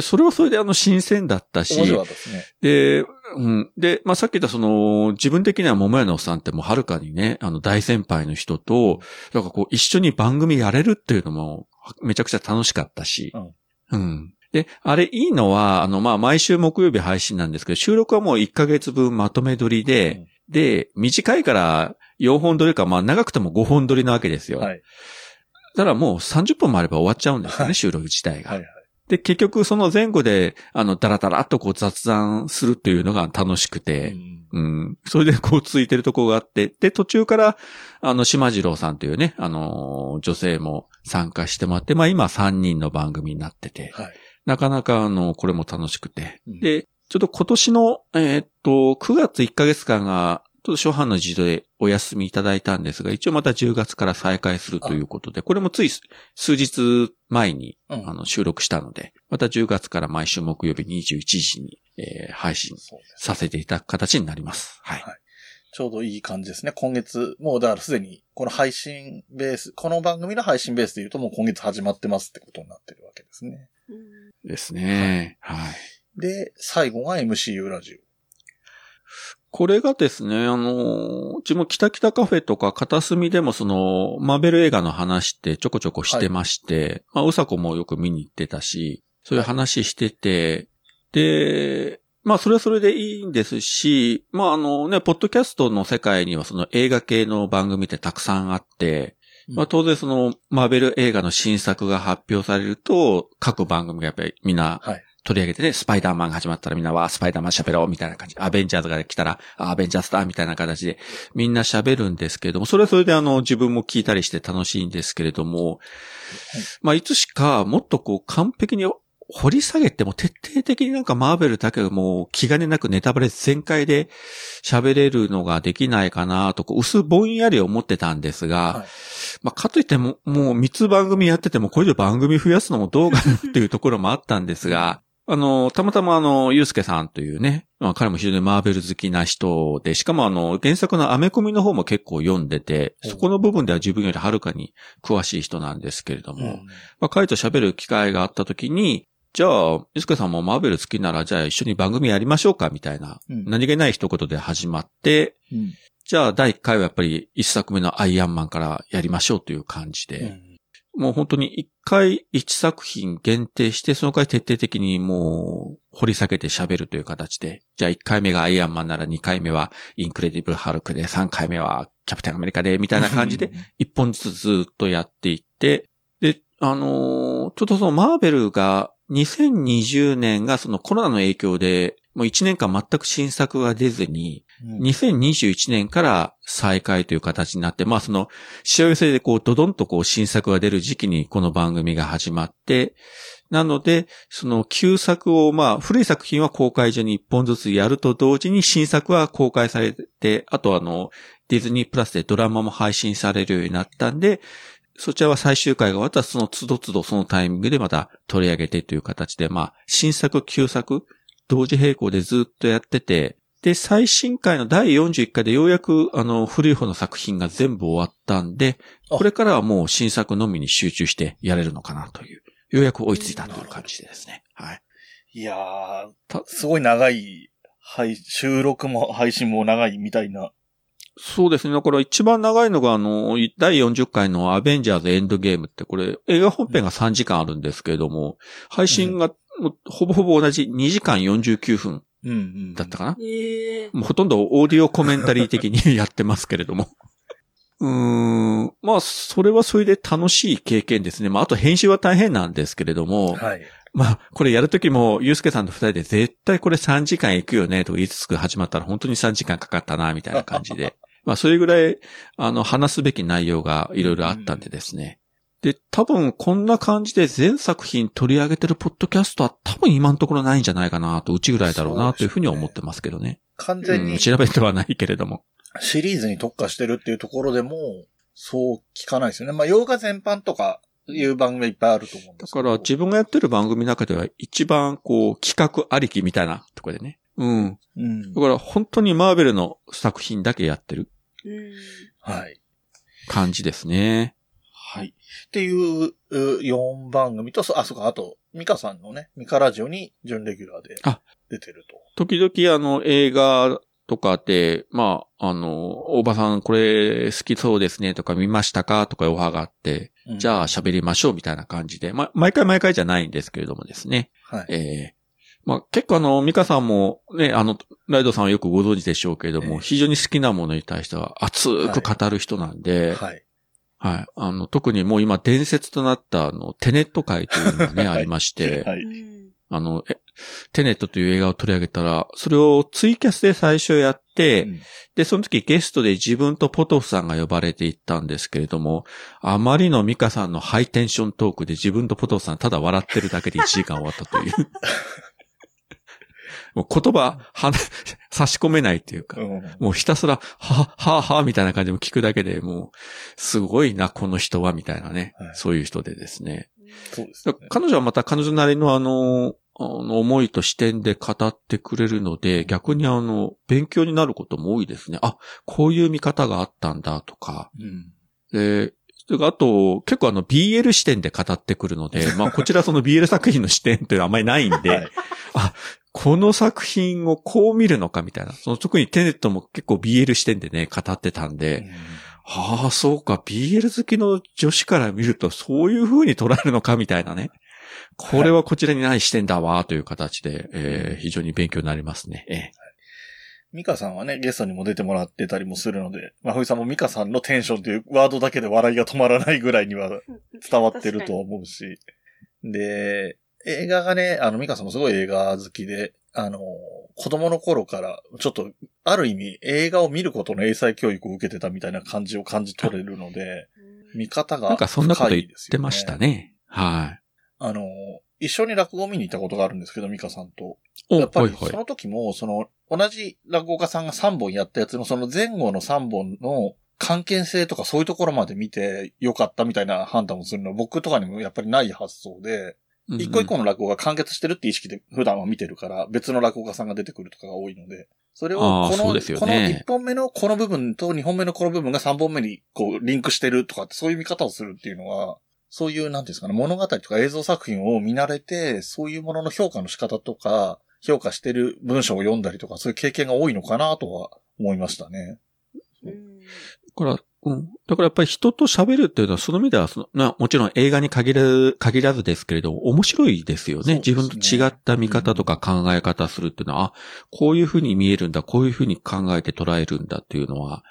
それはそれであの、新鮮だったし、面白かったですね。で、うん。で、まあ、さっき言ったその、自分的には桃屋のおっさんってもうはるかにね、あの、大先輩の人と、なんかこう、一緒に番組やれるっていうのも、めちゃくちゃ楽しかったし、うん。で、あれいいのは、あの、まあ、毎週木曜日配信なんですけど、収録はもう1ヶ月分まとめ撮りで、うんで、短いから4本撮りか、まあ、長くても5本撮りなわけですよ。はい。だからもう30分もあれば終わっちゃうんですよね、はい収録自体が。はいはい。で、結局その前後で、あの、ダラダラっとこう雑談するっていうのが楽しくて、うんうん。それでこうついてるとこがあって、で、途中から、あの、島次郎さんというね、あのー女性も参加してもらって、まあ今3人の番組になってて、はい。なかなかあの、これも楽しくて。うんで、ちょっと今年の、えーっと、9月1ヶ月間が、ちょっと初版の事情でお休みいただいたんですが、一応また10月から再開するということで、これもつい数日前に、うんあの、収録したので、また10月から毎週木曜日21時に、えー配信。させていただく形になります。はい。ちょうどいい感じですね。今月、もうだからすでに、この配信ベース、この番組の配信ベースで言うともう今月始まってますってことになってるわけですね。ーですね。はい。で、最後が MCU ラジこれがですね、あの、うちも北北カフェとか片隅でもその、マーベル映画の話ってちょこちょこしてまして、まあ、うさこもよく見に行ってたし、そういう話してて、で、まあ、それはそれでいいんですし、まあ、あのね、ポッドキャストの世界にはその映画系の番組ってたくさんあって、まあ、当然その、マーベル映画の新作が発表されると、各番組がやっぱりみんなはい取り上げてね、スパイダーマンが始まったらみんなはスパイダーマン喋ろうみたいな感じ。アベンジャーズが来たら、あアベンジャーズだみたいな形でみんな喋るんですけれども、それはそれであの自分も聞いたりして楽しいんですけれども、まあいつしかもっとこう完璧に掘り下げても徹底的になんかマーベルだけがもう気兼ねなくネタバレ全開で喋れるのができないかなと薄ぼんやり思ってたんですが、はい。まあかといってももう3つ番組やっててもこれ以上番組増やすのもどうかなっていうところもあったんですが、あの、たまたまあの、ゆうすけさんというね、まあ彼も非常にマーベル好きな人で、しかもあの、原作のアメコミの方も結構読んでて、そこの部分では自分よりはるかに詳しい人なんですけれども、うん。まあ彼と喋る機会があった時に、じゃあ、ゆうすけさんもマーベル好きなら、じゃあ一緒に番組やりましょうか、みたいな、うん。何気ない一言で始まって、うん。じゃあ第1回はやっぱり一作目のアイアンマンからやりましょうという感じで、うん。もう本当に一回一作品限定して、その回徹底的にもう掘り下げて喋るという形で、じゃあ一回目がアイアンマンなら二回目はインクレディブルハルクで、三回目はキャプテンアメリカで、みたいな感じで、一本ずつずっとやっていって、で、あのーちょっとそのマーベルが2020年がそのコロナの影響で、もう1年間全く新作が出ずに、うん。2021年から再開という形になって、まあその、試合寄せでこう、ドドンとこう、新作が出る時期にこの番組が始まって、なので、その旧作を、まあ、古い作品は公開所に一本ずつやると同時に新作は公開されて、あとあの、ディズニープラスでドラマも配信されるようになったんで、そちらは最終回が終わったらその都度都度そのタイミングでまた取り上げてという形で、まあ、新作、旧作、同時並行でずっとやってて、で、最新回の第41回でようやく、あの、古い方の作品が全部終わったんで、あこれからはもう新作のみに集中してやれるのかなという、ようやく追いついたという感じでですね。はい。いやーた、すごい長い、はい、収録も配信も長いみたいな。そうですね。だから一番長いのが、あの、第40回のアベンジャーズエンドゲームって、これ、映画本編が3時間あるんですけれども、配信がもうほぼほぼ同じ2時間49分。だったかな。ええもうほとんどオーディオコメンタリー的に [laughs] やってますけれども。うーん。まあ、それはそれで楽しい経験ですね。まあ、あと編集は大変なんですけれども、はい。まあ、これやるときも、ゆうすけさんと二人で絶対これ3時間行くよね、とか言いつつ始まったら本当に3時間かかったな、みたいな感じで。まあ、それぐらい、あの、話すべき内容がいろいろあったんでですね。で、多分こんな感じで全作品取り上げてるポッドキャストは多分今のところないんじゃないかなと、うちぐらいだろうなというふうには思ってますけどね。完全にうん、調べてはないけれども。シリーズに特化してるっていうところでも、そう聞かないですよね。まあ、洋画全般とかいう番組はいっぱいあると思うんでだすけど。から自分がやってる番組の中では一番こう企画ありきみたいなところでね。うん。うんだ。から本当にマーベルの作品だけやってるうん。はい。感じですね。はい。っていう、う4番組と、そあ、そうか、あと、ミカさんのね、ミカラジオに準レギュラーであ出てると。時々あの映画とかで、まあ、あの、大場さんこれ好きそうですねとか見ましたかとかオファーがあって、うんじゃあ喋りましょうみたいな感じで、まあ、毎回毎回じゃないんですけれどもですね。はい。ええまあ、結構あの、ミカさんもね、あの、ライドさんはよくご存知でしょうけれども、ええ非常に好きなものに対しては熱く語る人なんで、はい。はい。あの、特にもう今伝説となったあの、テネット会というのがね、[laughs] はいありまして、はい。うんあの、えテネットという映画を取り上げたら、それをツイキャスで最初やって、うんで、その時ゲストで自分とポトフさんが呼ばれていったんですけれども、あまりのミカさんのハイテンショントークで自分とポトフさんただ笑ってるだけで1時間終わったという。[laughs] もう言葉、は、差し込めないっていうか、うんもうひたすら、は、は、は、みたいな感じで聞くだけでもう、すごいな、この人は、みたいなね、はいそういう人でですね。そうです彼女はまた彼女なりのあの、あの思いと視点で語ってくれるので、逆にあの、勉強になることも多いですね。あ、こういう見方があったんだとか。うん。で、それあと、結構あの BL 視点で語ってくるので、まあこちらその BL 作品の視点っていうのはあんまりないんで、[laughs] はい。この作品をこう見るのかみたいな。その特にテネットも結構 BL 視点でね、語ってたんで、ああ、そうか、BL 好きの女子から見るとそういう風に捉えるのかみたいなね。これはこちらにない視点だわ、という形で、えー非常に勉強になりますね。ええミカさんはね、ゲストにも出てもらってたりもするので、まあ、ふいさんもミカさんのテンションというワードだけで笑いが止まらないぐらいには伝わってるとは思うし。で、映画がね、あの、ミカさんもすごい映画好きで、あの、子供の頃から、ちょっと、ある意味、映画を見ることの英才教育を受けてたみたいな感じを感じ取れるので、見方がなんかそんなこと言ってました。ね。はい。あの、一緒に落語を見に行ったことがあるんですけど、ミカさんと。お、やっぱり。その時も、その、同じ落語家さんが3本やったやつの、その前後の3本の関係性とかそういうところまで見てよかったみたいな判断をするのは僕とかにもやっぱりない発想で、一個一個の落語が完結してるって意識で普段は見てるから、別の落語家さんが出てくるとかが多いので、それをこの、ね。この1本目のこの部分と2本目のこの部分が3本目にこうリンクしてるとかってそういう見方をするっていうのは、そういう、なんていうんですかね、物語とか映像作品を見慣れて、そういうものの評価の仕方とか、評価してる文章を読んだりとか、そういう経験が多いのかなとは思いましたね。うん。だから、うん。だからやっぱり人と喋るっていうのは、その意味ではその、まあもちろん映画に限る、限らずですけれど、面白いですよね。ね自分と違った見方とか考え方するっていうのは、あ、こういうふうに見えるんだ、こういうふうに考えて捉えるんだっていうのは、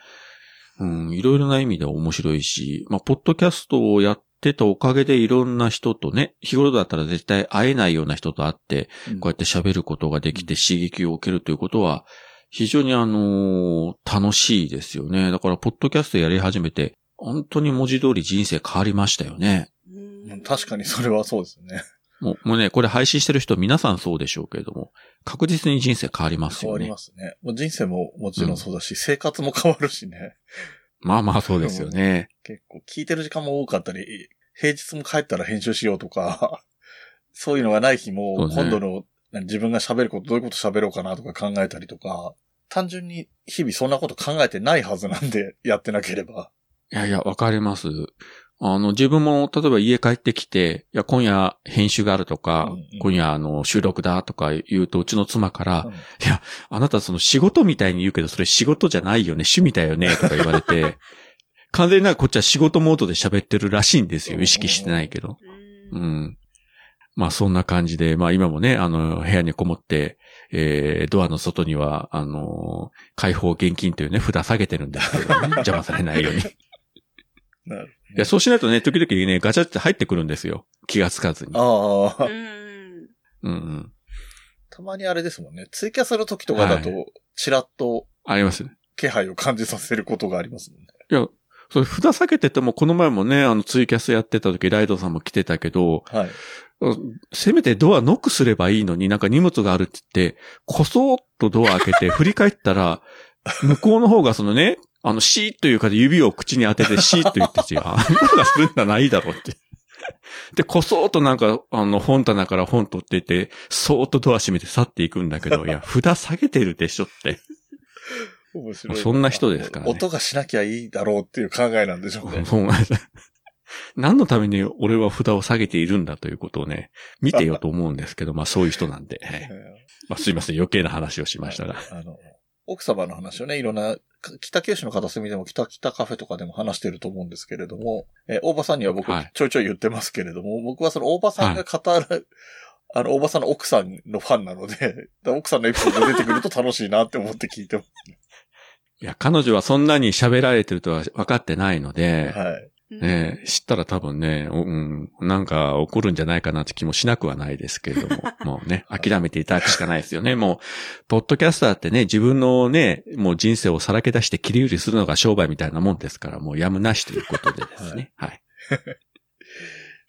うん、いろいろな意味で面白いし、まあ、ポッドキャストをやってたおかげでいろんな人とね、日頃だったら絶対会えないような人と会って、こうやって喋ることができて刺激を受けるということは、非常にあのー楽しいですよね。だから、ポッドキャストやり始めて、本当に文字通り人生変わりましたよね。うんうん確かにそれはそうですよね。もうもうね、これ配信してる人皆さんそうでしょうけれども、確実に人生変わりますよね変わりま。すね。もう人生ももちろんそうだし、生活も変わるしね。まあまあそうですよね。結構聞いてる時間も多かったり、平日も帰ったら編集しようとか、[laughs] そういうのがない日も、今度の何自分が喋ること、どういうこと喋ろうかなとか考えたりとか、単純に日々そんなこと考えてないはずなんで、[laughs] やってなければ。いやいや、わかります。あの、自分も、例えば家帰ってきて、いや、今夜編集があるとか、うんうん今夜あの、収録だとか言うと、うちの妻から、うんあなたその仕事みたいに言うけど、それ仕事じゃないよね、趣味だよね、とか言われて、[laughs] 完全になんかこっちは仕事モードで喋ってるらしいんですよ。意識してないけど。ううんん。まあそんな感じで、まあ今もね、あの、部屋にこもって、えー、ドアの外には、あの、開放現金というね、札下げてるんですけどね、[laughs] 邪魔されないように。いなるや、そうしないとね、時々ね、ガチャって入ってくるんですよ。気がつかずに。ああ、うん。たまにあれですもんね。ツイキャスの時とかだはと、ちらっとありますね。気配を感じさせることがありますもんね。いや、それ札下げてても、この前もね、あのツイキャスやってた時、ライドさんも来てたけど、はい。せめてドアノックすればいいのになんか荷物があるって言って、こそっとドア開けて [laughs] 振り返ったら、向こうの方がそのね、あの、シーッというかで指を口に当ててシーッと言ってて、[laughs] あんなのがするんだないだろうって。で、こそーっとなんか、あの、本棚から本取ってて、そーっとドア閉めて去っていくんだけど、[laughs] いや、札下げてるでしょって。面白いな。そんな人ですからね音がしなきゃいいだろうっていう考えなんでしょうね。そうなんです。何のために俺は札を下げているんだということをね、見てよと思うんですけど、まあそういう人なんで、[laughs] はいまあすいません、余計な話をしましたが。あの、奥様の話をね、いろんな、か北九州の片隅でも北北カフェとかでも話してると思うんですけれども、えー大場さんには僕はいちょいちょい言ってますけれども、僕はその大場さんが語る、あの、大場さんの奥さんのファンなので、[laughs] 奥さんのエピソードが出てくると楽しいなって思って聞いてます。いや、彼女はそんなに喋られてるとは分かってないので、はい。ね、知ったら多分ね、おうん、なんか怒るんじゃないかなって気もしなくはないですけれども、[laughs] もうね、諦めていただくしかないですよね。もう、ポッドキャスターってね、自分のね、もう人生をさらけ出して切り売りするのが商売みたいなもんですから、もうやむなしということでですね。はい。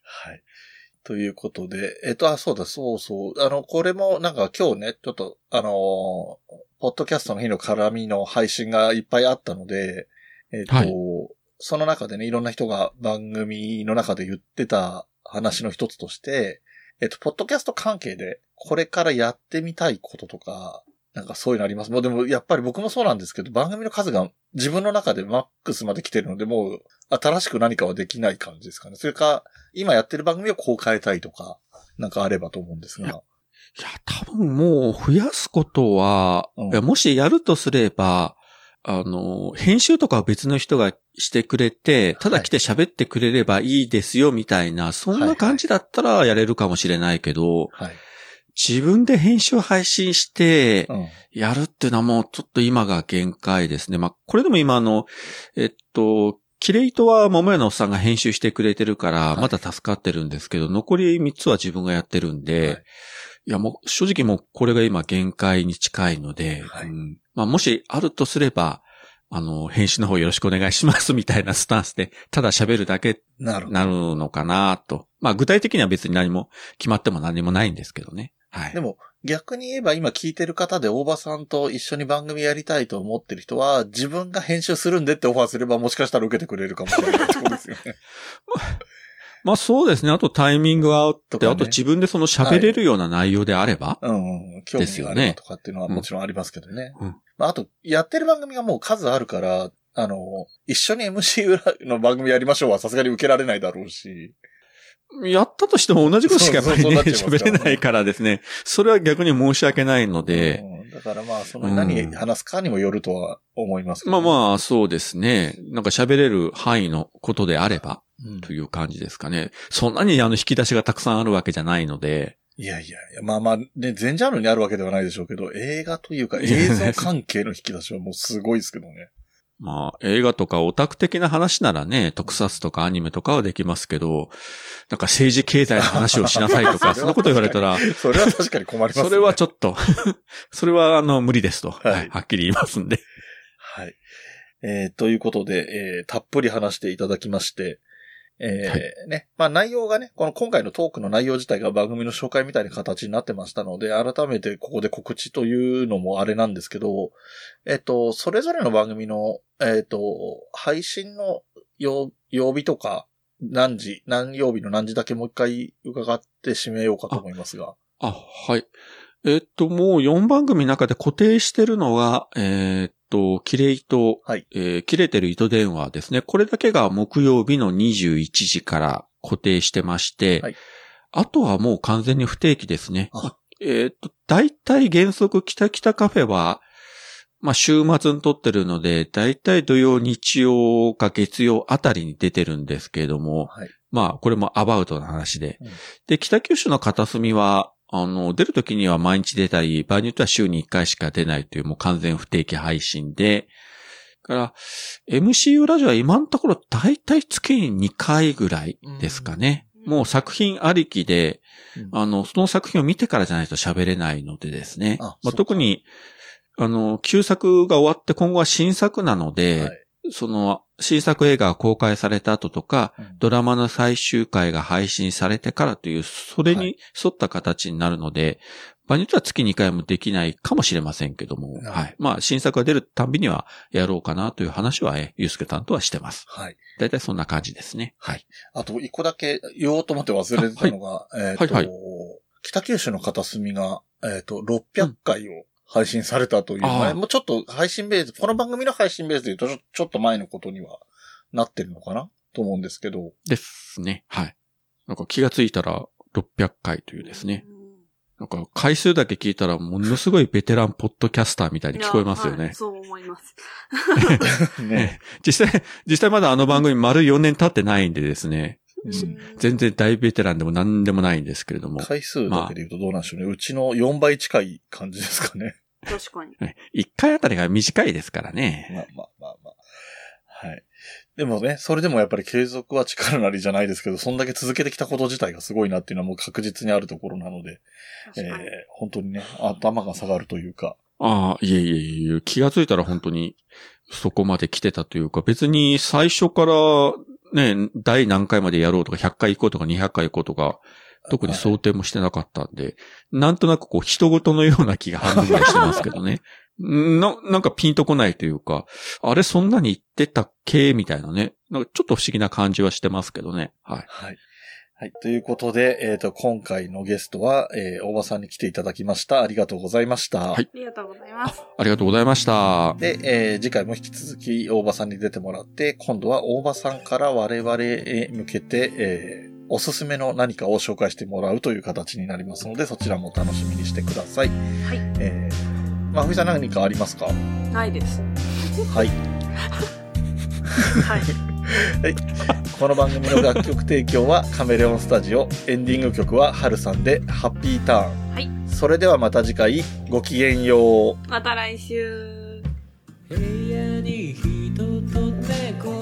はい。[laughs] ということで、えっと、あ、そうだ、そうそう。あの、これもなんか今日ね、ちょっと、あのーポッドキャストの日の絡みの配信がいっぱいあったので、えっと、はいその中でね、いろんな人が番組の中で言ってた話の一つとして、えっと、ポッドキャスト関係で、これからやってみたいこととか、なんかそういうのあります。もうでも、やっぱり僕もそうなんですけど、番組の数が自分の中でマックスまで来てるので、もう、新しく何かはできない感じですかね。それか、今やってる番組をこう変えたいとか、なんかあればと思うんですが。いや多分もう増やすことは、うんもしやるとすれば、あの、編集とかは別の人がしてくれて、ただ来て喋ってくれればいいですよ、みたいな、そんな感じだったらやれるかもしれないけど、はい。自分で編集配信してう、ん。やるっていうのはもうちょっと今が限界ですね。まあ、これでも今あの、えっと、キレイトは桃屋のおっさんが編集してくれてるから、いまだ助かってるんですけど、残り3つは自分がやってるんで、はいい、やもう正直もうこれが今限界に近いので、はいうんまあ、もしあるとすれば、あの、編集の方よろしくお願いしますみたいなスタンスで、ただ喋るだけ。なるのかなと。まあ、具体的には別に何も決まっても何もないんですけどね。はいで。も、逆に言えば今聞いてる方で大場さんと一緒に番組やりたいと思ってる人は、自分が編集するんでってオファーすればもしかしたら受けてくれるかもしれないってことですよね。まあそうですね。あとタイミングが合って、とかねあと自分でその喋れるような内容であれば、うんうん。興味があとかっていうのはもちろんありますけどね。うんまあ、あと、やってる番組がもう数あるから、あの、一緒に MC 裏の番組やりましょうはさすがに受けられないだろうし。やったとしても同じことしかやっぱりね、[laughs] 喋れないからですね。それは逆に申し訳ないので、うんだからまあ、その何話すかにもよるとは思いますけど、まあまあそうですね。なんか喋れる範囲のことであれば、うんという感じですかね。そんなにあの引き出しがたくさんあるわけじゃないので、いやいやいや、まあまあ、ね、全ジャンルにあるわけではないでしょうけど、映画というか映像関係の引き出しはもうすごいですけどね。まあ映画とかオタク的な話ならね、特撮とかアニメとかはできますけど、なんか政治経済の話をしなさいとか、[laughs] そんなこと言われたら、それは確かに困りますね。それはちょっと、[laughs] それはあの無理ですと、はいはいはっきり言いますんで。はい。えーということで、えーたっぷり話していただきまして、えーはいね、まあ内容がね、この今回のトークの内容自体が番組の紹介みたいな形になってましたので、改めてここで告知というのもあれなんですけど、えっ、と、それぞれの番組の、えっ、と、配信の曜曜日とか、何時、何曜日の何時だけもう一回伺って締めようかと思いますが。あ、はい。えっと、もう4番組の中で固定してるのが、えーっと、キレイと、はいえー切れてる糸電話ですね。これだけが木曜日の21時から固定してまして、はいあとはもう完全に不定期ですね。あえーっと、大体原則北北カフェは、まあ、週末に撮ってるので、大体土曜、日曜か月曜あたりに出てるんですけれども、はい。まあ、これもアバウトな話で。うんで、北九州の片隅は、あの、出るときには毎日出たり、場合によっては週に1回しか出ないというもう完全不定期配信で、から、MCU ラジオは今のところ大体月に2回ぐらいですかね。もう作品ありきで、うんあの、その作品を見てからじゃないと喋れないのでですね。あまあ、特に、あの、旧作が終わって今後は新作なので、はいその、新作映画が公開された後とか、うんドラマの最終回が配信されてからという、それに沿った形になるので、場合によっては月2回もできないかもしれませんけども、はいはい。まあ、新作が出るたんびにはやろうかなという話は、え、ゆうすけさんとはしてます。はい。だいたいそんな感じですね。はい。あと、一個だけ言おうと思って忘れてたのが、えっ、と、はいはい北九州の片隅が、えっ、と、600回を配信されたという、前もうちょっと配信ベース、この番組の配信ベースで言うとちょ、ちょっと前のことにはなってるのかな？と思うんですけど、ですね。はい。なんか気がついたら600回というですね。なんか回数だけ聞いたらものすごいベテランポッドキャスターみたいに聞こえますよねはい。そう思います。[laughs] ね。実際、実際まだあの番組丸4年経ってないんでですね。うん全然大ベテランでも何でもないんですけれども。回数だけで言うとどうなんでしょうね。うちの4倍近い感じですかね。確かに。ね一回あたりが短いですからね。まあまあまあまあ。はい。でもね、それでもやっぱり継続は力なりじゃないですけど、そんだけ続けてきたこと自体がすごいなっていうのはもう確実にあるところなので、えー確かに。本当にね、頭が下がるというか、ああ、いえいえいえ、気がついたら本当にそこまで来てたというか、別に最初からね、第何回までやろうとか、100回行こうとか200回行こうとか、特に想定もしてなかったんで、なんとなくこう、人事のような気が半分ぐらいしてますけどね。[laughs] な、なんかピンとこないというか、あれそんなに言ってたっけみたいなね。なんかちょっと不思議な感じはしてますけどね。はい。はい。はい。ということで、えっ、と、今回のゲストは、えー、大場さんに来ていただきました。ありがとうございました。はいありがとうございます。ありがとうございました。で、えー次回も引き続き大場さんに出てもらって、今度は大場さんから我々へ向けて、えーおすすめの何かを紹介してもらうという形になりますので、そちらも楽しみにしてください。はい。えー、まふみさん何かありますか？ないです。はい。はい。[laughs] この番組の楽曲提供はカメレオンスタジオ、エンディング曲はハルさんでハッピーターン。はい。それではまた次回、ごきげんよう。また来週。部屋に人と猫